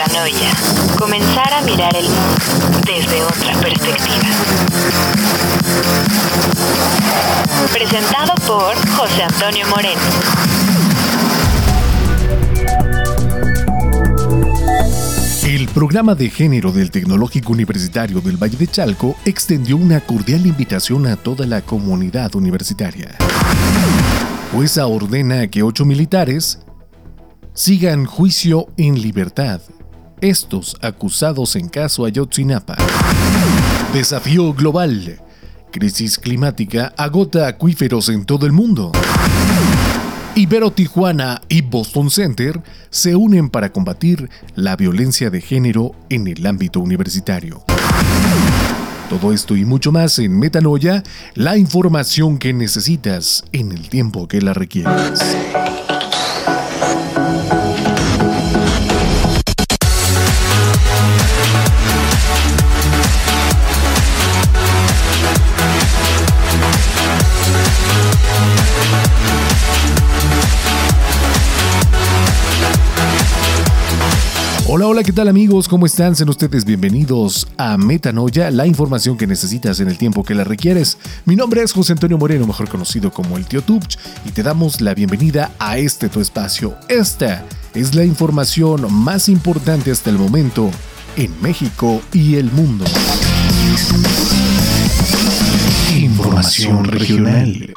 Metanoia. Comenzar a mirar el mundo desde otra perspectiva. Presentado por José Antonio Moreno. El programa de género del Tecnológico Universitario del Valle de Chalco extendió una cordial invitación a toda la comunidad universitaria. Jueza ordena que ocho militares sigan juicio en libertad. Estos acusados en caso Ayotzinapa. Desafío global. Crisis climática agota acuíferos en todo el mundo. Ibero Tijuana y Boston Center se unen para combatir la violencia de género en el ámbito universitario. Todo esto y mucho más en Metanoia, la información que necesitas en el tiempo que la requieras. ¿Qué tal amigos? ¿Cómo están? Sean ustedes bienvenidos a Metanoia, la información que necesitas en el tiempo que la requieres. Mi nombre es José Antonio Moreno, mejor conocido como el Tío Tubch, y te damos la bienvenida a este tu espacio. Esta es la información más importante hasta el momento en México y el mundo. Información regional.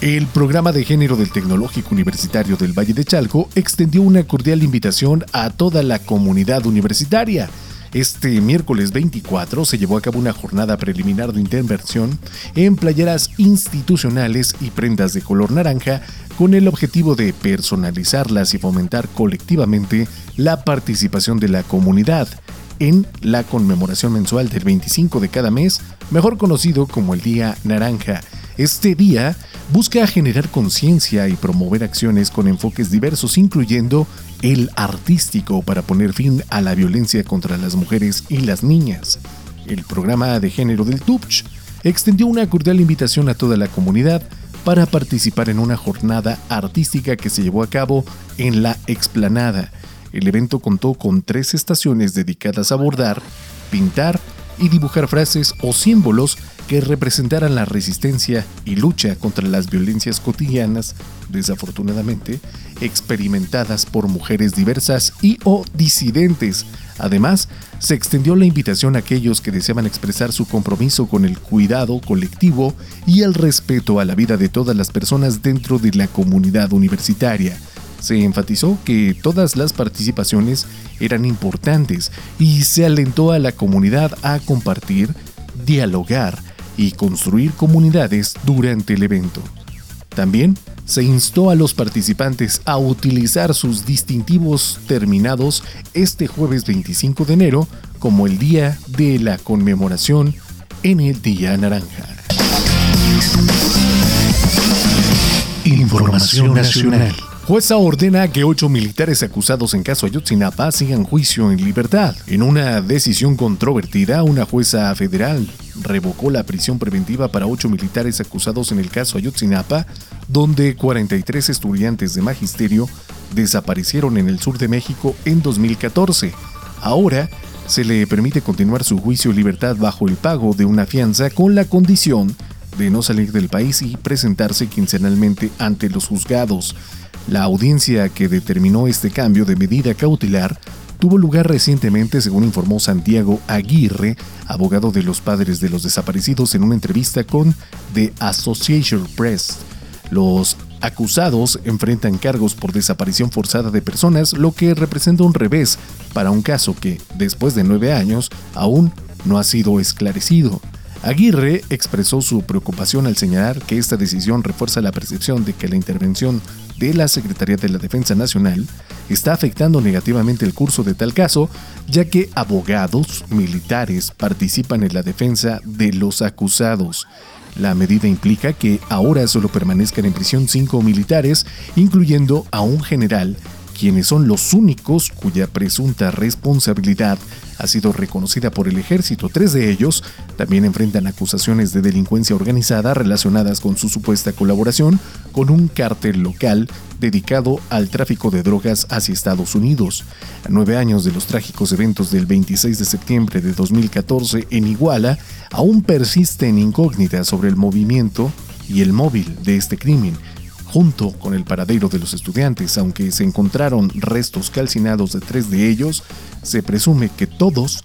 El programa de género del Tecnológico Universitario del Valle de Chalco extendió una cordial invitación a toda la comunidad universitaria. Este miércoles 24 se llevó a cabo una jornada preliminar de intervención en playeras institucionales y prendas de color naranja con el objetivo de personalizarlas y fomentar colectivamente la participación de la comunidad en la conmemoración mensual del 25 de cada mes, mejor conocido como el Día Naranja. Este día busca generar conciencia y promover acciones con enfoques diversos, incluyendo el artístico, para poner fin a la violencia contra las mujeres y las niñas. El programa de género del TUPCH extendió una cordial invitación a toda la comunidad para participar en una jornada artística que se llevó a cabo en la explanada. El evento contó con tres estaciones dedicadas a bordar, pintar y dibujar frases o símbolos que representaran la resistencia y lucha contra las violencias cotidianas, desafortunadamente, experimentadas por mujeres diversas y o disidentes. Además, se extendió la invitación a aquellos que deseaban expresar su compromiso con el cuidado colectivo y el respeto a la vida de todas las personas dentro de la comunidad universitaria. Se enfatizó que todas las participaciones eran importantes y se alentó a la comunidad a compartir, dialogar y construir comunidades durante el evento. También se instó a los participantes a utilizar sus distintivos terminados este jueves 25 de enero como el día de la conmemoración en el Día Naranja. Información Nacional. Jueza ordena que ocho militares acusados en caso Ayotzinapa sigan juicio en libertad. En una decisión controvertida, una jueza federal revocó la prisión preventiva para ocho militares acusados en el caso Ayotzinapa, donde 43 estudiantes de magisterio desaparecieron en el sur de México en 2014. Ahora se le permite continuar su juicio en libertad bajo el pago de una fianza con la condición de no salir del país y presentarse quincenalmente ante los juzgados. La audiencia que determinó este cambio de medida cautelar tuvo lugar recientemente, según informó Santiago Aguirre, abogado de los padres de los desaparecidos, en una entrevista con The Association Press. Los acusados enfrentan cargos por desaparición forzada de personas, lo que representa un revés para un caso que, después de nueve años, aún no ha sido esclarecido. Aguirre expresó su preocupación al señalar que esta decisión refuerza la percepción de que la intervención de la Secretaría de la Defensa Nacional está afectando negativamente el curso de tal caso, ya que abogados militares participan en la defensa de los acusados. La medida implica que ahora solo permanezcan en prisión cinco militares, incluyendo a un general quienes son los únicos cuya presunta responsabilidad ha sido reconocida por el ejército. Tres de ellos también enfrentan acusaciones de delincuencia organizada relacionadas con su supuesta colaboración con un cártel local dedicado al tráfico de drogas hacia Estados Unidos. A nueve años de los trágicos eventos del 26 de septiembre de 2014 en Iguala, aún persisten incógnitas sobre el movimiento y el móvil de este crimen junto con el paradero de los estudiantes, aunque se encontraron restos calcinados de tres de ellos, se presume que todos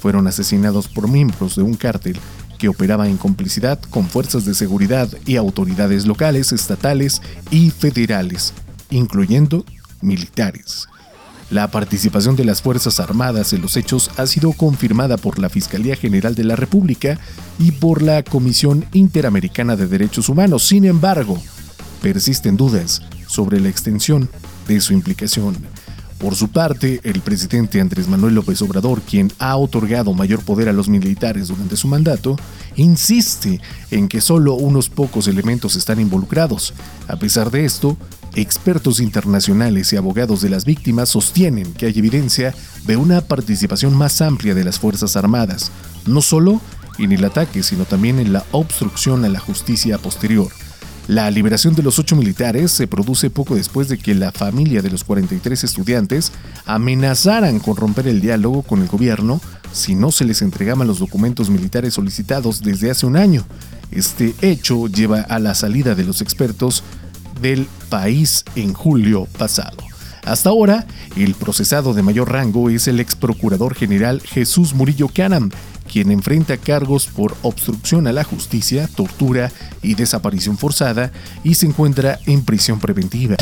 fueron asesinados por miembros de un cártel que operaba en complicidad con fuerzas de seguridad y autoridades locales, estatales y federales, incluyendo militares. La participación de las Fuerzas Armadas en los hechos ha sido confirmada por la Fiscalía General de la República y por la Comisión Interamericana de Derechos Humanos. Sin embargo, persisten dudas sobre la extensión de su implicación. Por su parte, el presidente Andrés Manuel López Obrador, quien ha otorgado mayor poder a los militares durante su mandato, insiste en que solo unos pocos elementos están involucrados. A pesar de esto, expertos internacionales y abogados de las víctimas sostienen que hay evidencia de una participación más amplia de las Fuerzas Armadas, no solo en el ataque, sino también en la obstrucción a la justicia posterior. La liberación de los ocho militares se produce poco después de que la familia de los 43 estudiantes amenazaran con romper el diálogo con el gobierno si no se les entregaban los documentos militares solicitados desde hace un año. Este hecho lleva a la salida de los expertos del país en julio pasado. Hasta ahora, el procesado de mayor rango es el ex procurador general Jesús Murillo Canam, quien enfrenta cargos por obstrucción a la justicia, tortura y desaparición forzada y se encuentra en prisión preventiva.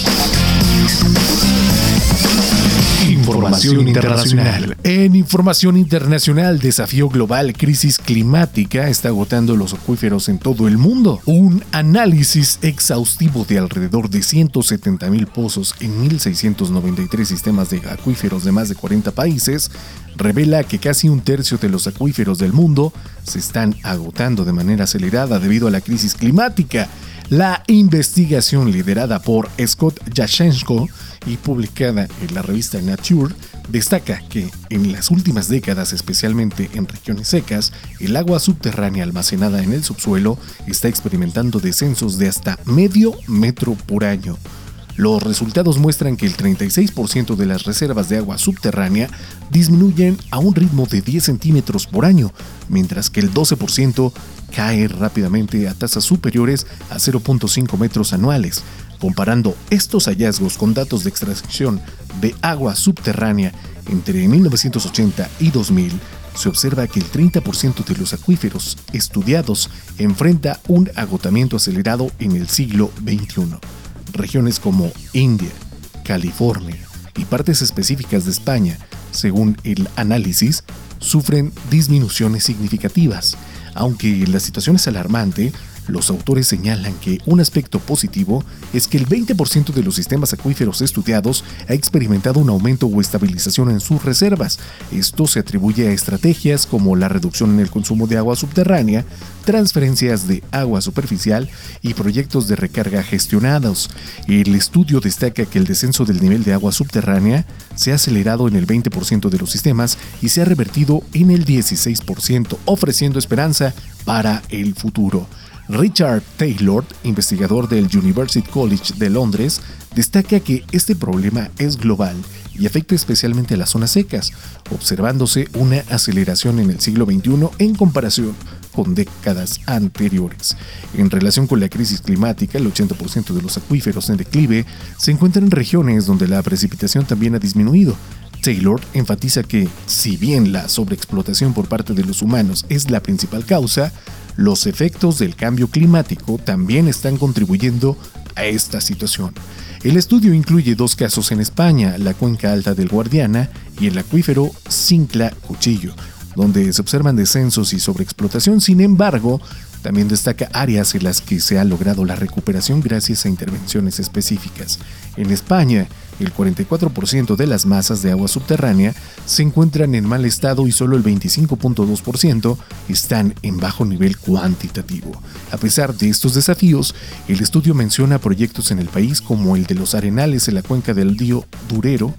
Información internacional. En información internacional, desafío global, crisis climática está agotando los acuíferos en todo el mundo. Un análisis exhaustivo de alrededor de 170 mil pozos en 1.693 sistemas de acuíferos de más de 40 países revela que casi un tercio de los acuíferos del mundo se están agotando de manera acelerada debido a la crisis climática. La investigación liderada por Scott Yashenko y publicada en la revista Nature destaca que en las últimas décadas, especialmente en regiones secas, el agua subterránea almacenada en el subsuelo está experimentando descensos de hasta medio metro por año. Los resultados muestran que el 36% de las reservas de agua subterránea disminuyen a un ritmo de 10 centímetros por año, mientras que el 12% cae rápidamente a tasas superiores a 0.5 metros anuales. Comparando estos hallazgos con datos de extracción de agua subterránea entre 1980 y 2000, se observa que el 30% de los acuíferos estudiados enfrenta un agotamiento acelerado en el siglo XXI regiones como India, California y partes específicas de España, según el análisis, sufren disminuciones significativas. Aunque la situación es alarmante, los autores señalan que un aspecto positivo es que el 20% de los sistemas acuíferos estudiados ha experimentado un aumento o estabilización en sus reservas. Esto se atribuye a estrategias como la reducción en el consumo de agua subterránea, transferencias de agua superficial y proyectos de recarga gestionados. El estudio destaca que el descenso del nivel de agua subterránea se ha acelerado en el 20% de los sistemas y se ha revertido en el 16%, ofreciendo esperanza para el futuro. Richard Taylor, investigador del University College de Londres, destaca que este problema es global y afecta especialmente a las zonas secas, observándose una aceleración en el siglo XXI en comparación con décadas anteriores. En relación con la crisis climática, el 80% de los acuíferos en declive se encuentran en regiones donde la precipitación también ha disminuido. Taylor enfatiza que, si bien la sobreexplotación por parte de los humanos es la principal causa, los efectos del cambio climático también están contribuyendo a esta situación. El estudio incluye dos casos en España, la cuenca alta del Guardiana y el acuífero Cincla Cuchillo, donde se observan descensos y sobreexplotación. Sin embargo, también destaca áreas en las que se ha logrado la recuperación gracias a intervenciones específicas. En España, el 44% de las masas de agua subterránea se encuentran en mal estado y solo el 25.2% están en bajo nivel cuantitativo. A pesar de estos desafíos, el estudio menciona proyectos en el país como el de los arenales en la cuenca del río Durero,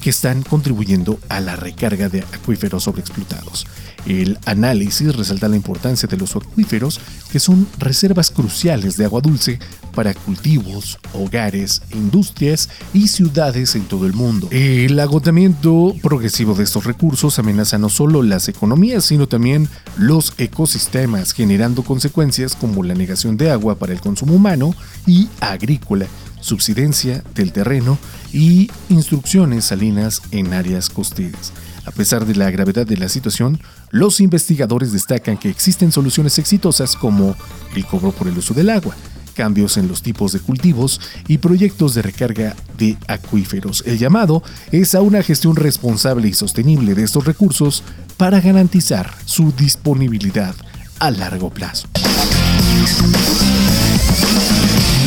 que están contribuyendo a la recarga de acuíferos sobreexplotados. El análisis resalta la importancia de los acuíferos, que son reservas cruciales de agua dulce para cultivos, hogares, industrias y ciudades en todo el mundo. El agotamiento progresivo de estos recursos amenaza no solo las economías, sino también los ecosistemas, generando consecuencias como la negación de agua para el consumo humano y agrícola, subsidencia del terreno y instrucciones salinas en áreas costeras. A pesar de la gravedad de la situación, los investigadores destacan que existen soluciones exitosas como el cobro por el uso del agua, cambios en los tipos de cultivos y proyectos de recarga de acuíferos. El llamado es a una gestión responsable y sostenible de estos recursos para garantizar su disponibilidad a largo plazo.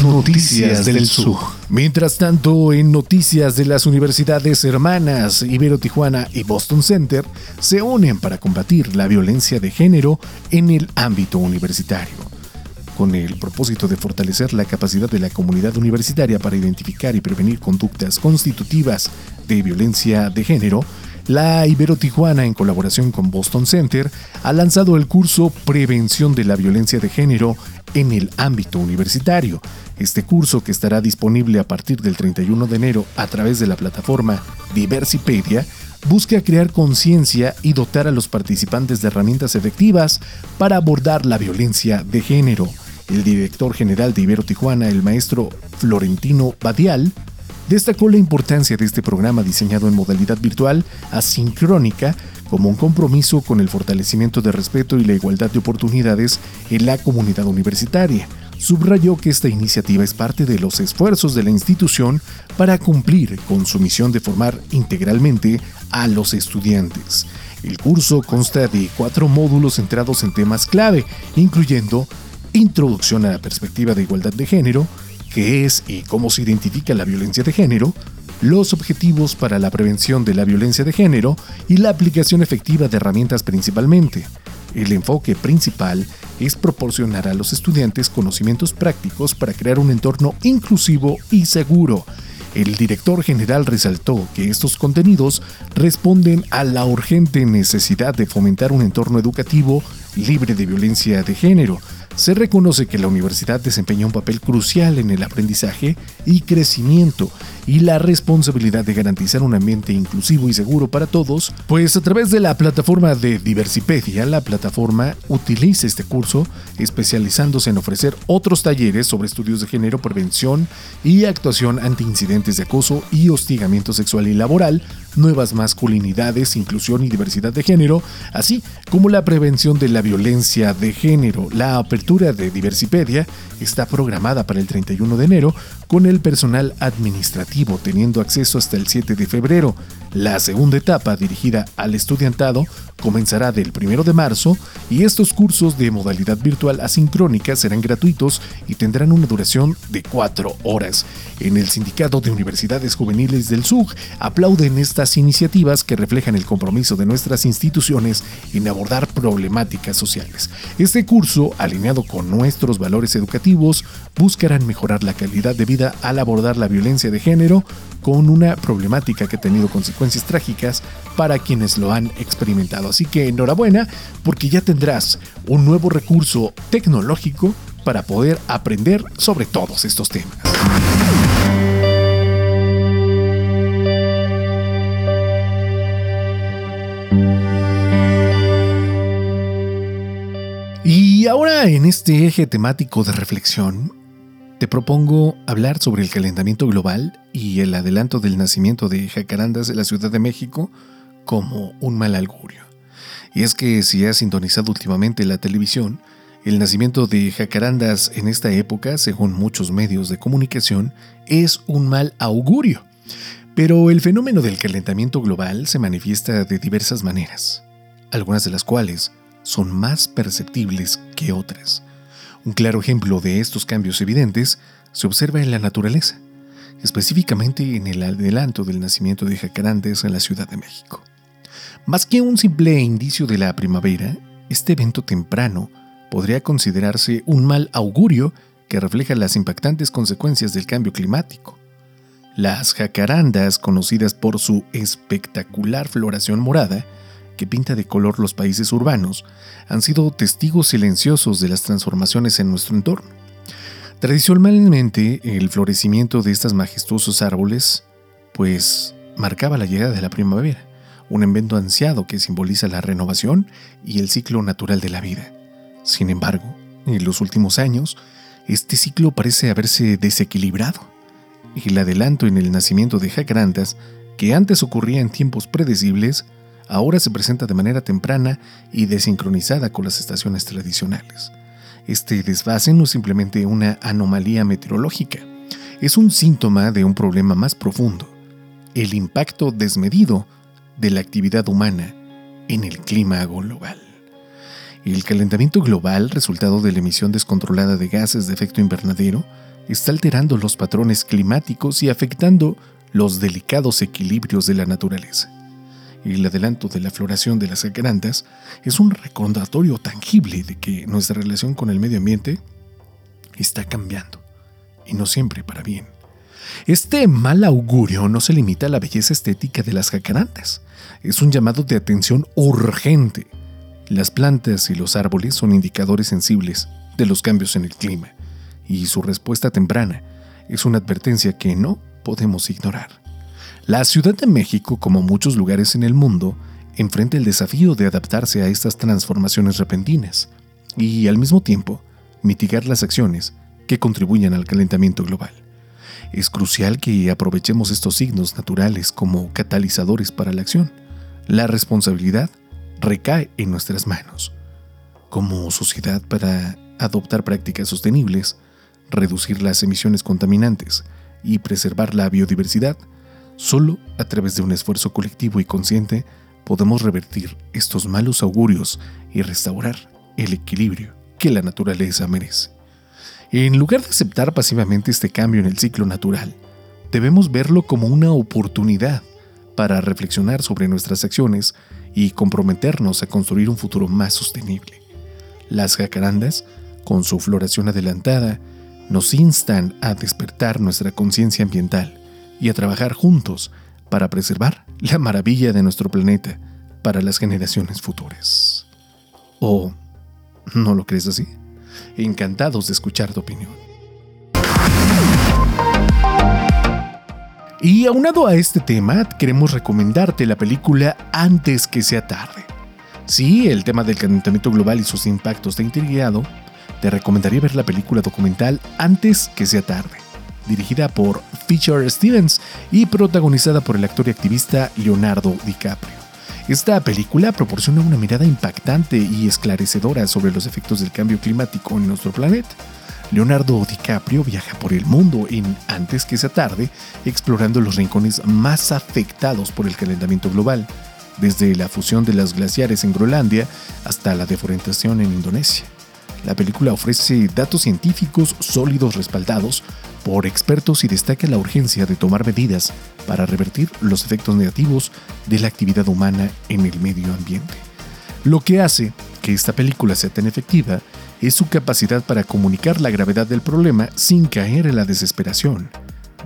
Noticias del Sur. Mientras tanto, en noticias de las universidades hermanas Ibero Tijuana y Boston Center se unen para combatir la violencia de género en el ámbito universitario. Con el propósito de fortalecer la capacidad de la comunidad universitaria para identificar y prevenir conductas constitutivas de violencia de género, la Ibero Tijuana, en colaboración con Boston Center, ha lanzado el curso Prevención de la Violencia de Género en el ámbito universitario. Este curso, que estará disponible a partir del 31 de enero a través de la plataforma Diversipedia, busca crear conciencia y dotar a los participantes de herramientas efectivas para abordar la violencia de género. El director general de Ibero Tijuana, el maestro Florentino Badial, destacó la importancia de este programa diseñado en modalidad virtual asincrónica como un compromiso con el fortalecimiento de respeto y la igualdad de oportunidades en la comunidad universitaria. Subrayó que esta iniciativa es parte de los esfuerzos de la institución para cumplir con su misión de formar integralmente a los estudiantes. El curso consta de cuatro módulos centrados en temas clave, incluyendo Introducción a la perspectiva de igualdad de género, qué es y cómo se identifica la violencia de género, los objetivos para la prevención de la violencia de género y la aplicación efectiva de herramientas principalmente. El enfoque principal es proporcionar a los estudiantes conocimientos prácticos para crear un entorno inclusivo y seguro. El director general resaltó que estos contenidos responden a la urgente necesidad de fomentar un entorno educativo libre de violencia de género, se reconoce que la universidad desempeña un papel crucial en el aprendizaje y crecimiento y la responsabilidad de garantizar un ambiente inclusivo y seguro para todos, pues a través de la plataforma de Diversipedia, la plataforma utiliza este curso especializándose en ofrecer otros talleres sobre estudios de género, prevención y actuación ante incidentes de acoso y hostigamiento sexual y laboral, nuevas masculinidades, inclusión y diversidad de género, así como la prevención de la violencia de género. La apertura de Diversipedia está programada para el 31 de enero con el personal administrativo teniendo acceso hasta el 7 de febrero. La segunda etapa, dirigida al estudiantado, comenzará del 1 de marzo y estos cursos de modalidad virtual asincrónica serán gratuitos y tendrán una duración de 4 horas. En el Sindicato de Universidades Juveniles del SUG aplauden estas iniciativas que reflejan el compromiso de nuestras instituciones en abordar problemáticas sociales. Este curso, alineado con nuestros valores educativos, buscarán mejorar la calidad de vida al abordar la violencia de género con una problemática que ha tenido consecuencias trágicas para quienes lo han experimentado. Así que enhorabuena porque ya tendrás un nuevo recurso tecnológico para poder aprender sobre todos estos temas. En este eje temático de reflexión, te propongo hablar sobre el calentamiento global y el adelanto del nacimiento de jacarandas en la Ciudad de México como un mal augurio. Y es que si has sintonizado últimamente la televisión, el nacimiento de jacarandas en esta época, según muchos medios de comunicación, es un mal augurio. Pero el fenómeno del calentamiento global se manifiesta de diversas maneras, algunas de las cuales son más perceptibles que otras. Un claro ejemplo de estos cambios evidentes se observa en la naturaleza. específicamente en el adelanto del nacimiento de jacarantes en la Ciudad de México. Más que un simple indicio de la primavera, este evento temprano podría considerarse un mal augurio que refleja las impactantes consecuencias del cambio climático. Las jacarandas, conocidas por su espectacular floración morada, que pinta de color los países urbanos, han sido testigos silenciosos de las transformaciones en nuestro entorno. Tradicionalmente, el florecimiento de estos majestuosos árboles, pues, marcaba la llegada de la primavera, un evento ansiado que simboliza la renovación y el ciclo natural de la vida. Sin embargo, en los últimos años, este ciclo parece haberse desequilibrado, y el adelanto en el nacimiento de jacarandas, que antes ocurría en tiempos predecibles, ahora se presenta de manera temprana y desincronizada con las estaciones tradicionales. Este desfase no es simplemente una anomalía meteorológica, es un síntoma de un problema más profundo, el impacto desmedido de la actividad humana en el clima global. El calentamiento global, resultado de la emisión descontrolada de gases de efecto invernadero, está alterando los patrones climáticos y afectando los delicados equilibrios de la naturaleza. El adelanto de la floración de las jacarandas es un recordatorio tangible de que nuestra relación con el medio ambiente está cambiando, y no siempre para bien. Este mal augurio no se limita a la belleza estética de las jacarandas, es un llamado de atención urgente las plantas y los árboles son indicadores sensibles de los cambios en el clima, y su respuesta temprana es una advertencia que no podemos ignorar. La Ciudad de México, como muchos lugares en el mundo, enfrenta el desafío de adaptarse a estas transformaciones repentinas y, al mismo tiempo, mitigar las acciones que contribuyan al calentamiento global. Es crucial que aprovechemos estos signos naturales como catalizadores para la acción. La responsabilidad recae en nuestras manos. Como sociedad para adoptar prácticas sostenibles, reducir las emisiones contaminantes y preservar la biodiversidad, solo a través de un esfuerzo colectivo y consciente podemos revertir estos malos augurios y restaurar el equilibrio que la naturaleza merece. En lugar de aceptar pasivamente este cambio en el ciclo natural, debemos verlo como una oportunidad para reflexionar sobre nuestras acciones y comprometernos a construir un futuro más sostenible. Las jacarandas, con su floración adelantada, nos instan a despertar nuestra conciencia ambiental y a trabajar juntos para preservar la maravilla de nuestro planeta para las generaciones futuras. ¿O no lo crees así? Encantados de escuchar tu opinión. Y aunado a este tema, queremos recomendarte la película Antes que sea tarde. Si el tema del calentamiento global y sus impactos te ha intrigado, te recomendaría ver la película documental Antes que sea tarde, dirigida por Fisher Stevens y protagonizada por el actor y activista Leonardo DiCaprio. Esta película proporciona una mirada impactante y esclarecedora sobre los efectos del cambio climático en nuestro planeta Leonardo DiCaprio viaja por el mundo en Antes que sea tarde, explorando los rincones más afectados por el calentamiento global, desde la fusión de las glaciares en Groenlandia hasta la deforestación en Indonesia. La película ofrece datos científicos sólidos respaldados por expertos y destaca la urgencia de tomar medidas para revertir los efectos negativos de la actividad humana en el medio ambiente. Lo que hace que esta película sea tan efectiva es su capacidad para comunicar la gravedad del problema sin caer en la desesperación.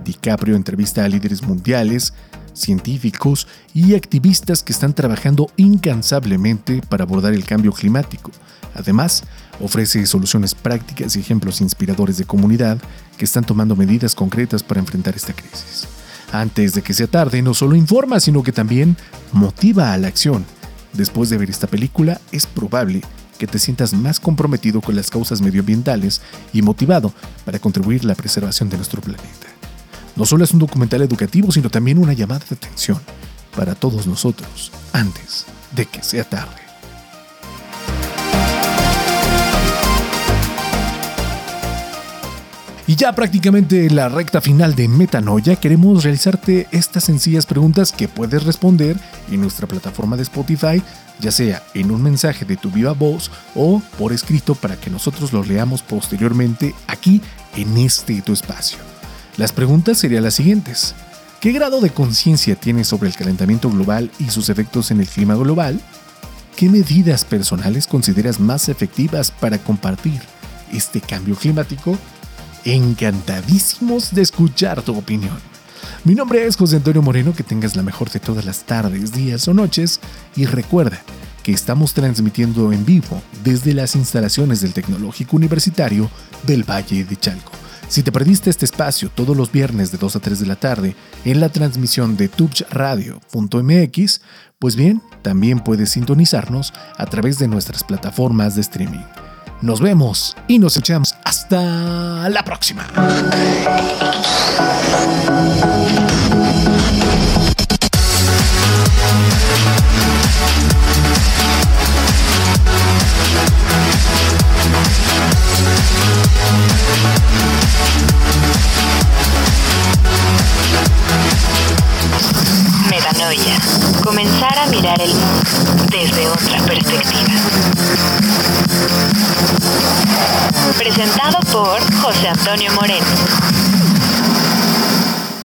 DiCaprio entrevista a líderes mundiales, científicos y activistas que están trabajando incansablemente para abordar el cambio climático. Además, ofrece soluciones prácticas y ejemplos inspiradores de comunidad que están tomando medidas concretas para enfrentar esta crisis. Antes de que sea tarde, no solo informa, sino que también motiva a la acción. Después de ver esta película, es probable que te sientas más comprometido con las causas medioambientales y motivado para contribuir a la preservación de nuestro planeta. No solo es un documental educativo, sino también una llamada de atención para todos nosotros antes de que sea tarde. Ya prácticamente en la recta final de Metanoia queremos realizarte estas sencillas preguntas que puedes responder en nuestra plataforma de Spotify, ya sea en un mensaje de tu viva voz o por escrito para que nosotros los leamos posteriormente aquí en este tu espacio. Las preguntas serían las siguientes. ¿Qué grado de conciencia tienes sobre el calentamiento global y sus efectos en el clima global? ¿Qué medidas personales consideras más efectivas para compartir este cambio climático? Encantadísimos de escuchar tu opinión. Mi nombre es José Antonio Moreno, que tengas la mejor de todas las tardes, días o noches y recuerda que estamos transmitiendo en vivo desde las instalaciones del Tecnológico Universitario del Valle de Chalco. Si te perdiste este espacio todos los viernes de 2 a 3 de la tarde en la transmisión de tubchradio.mx, pues bien, también puedes sintonizarnos a través de nuestras plataformas de streaming. Nos vemos y nos echamos hasta la próxima. Comenzar a mirar el mundo desde otra perspectiva. Presentado por José Antonio Moreno.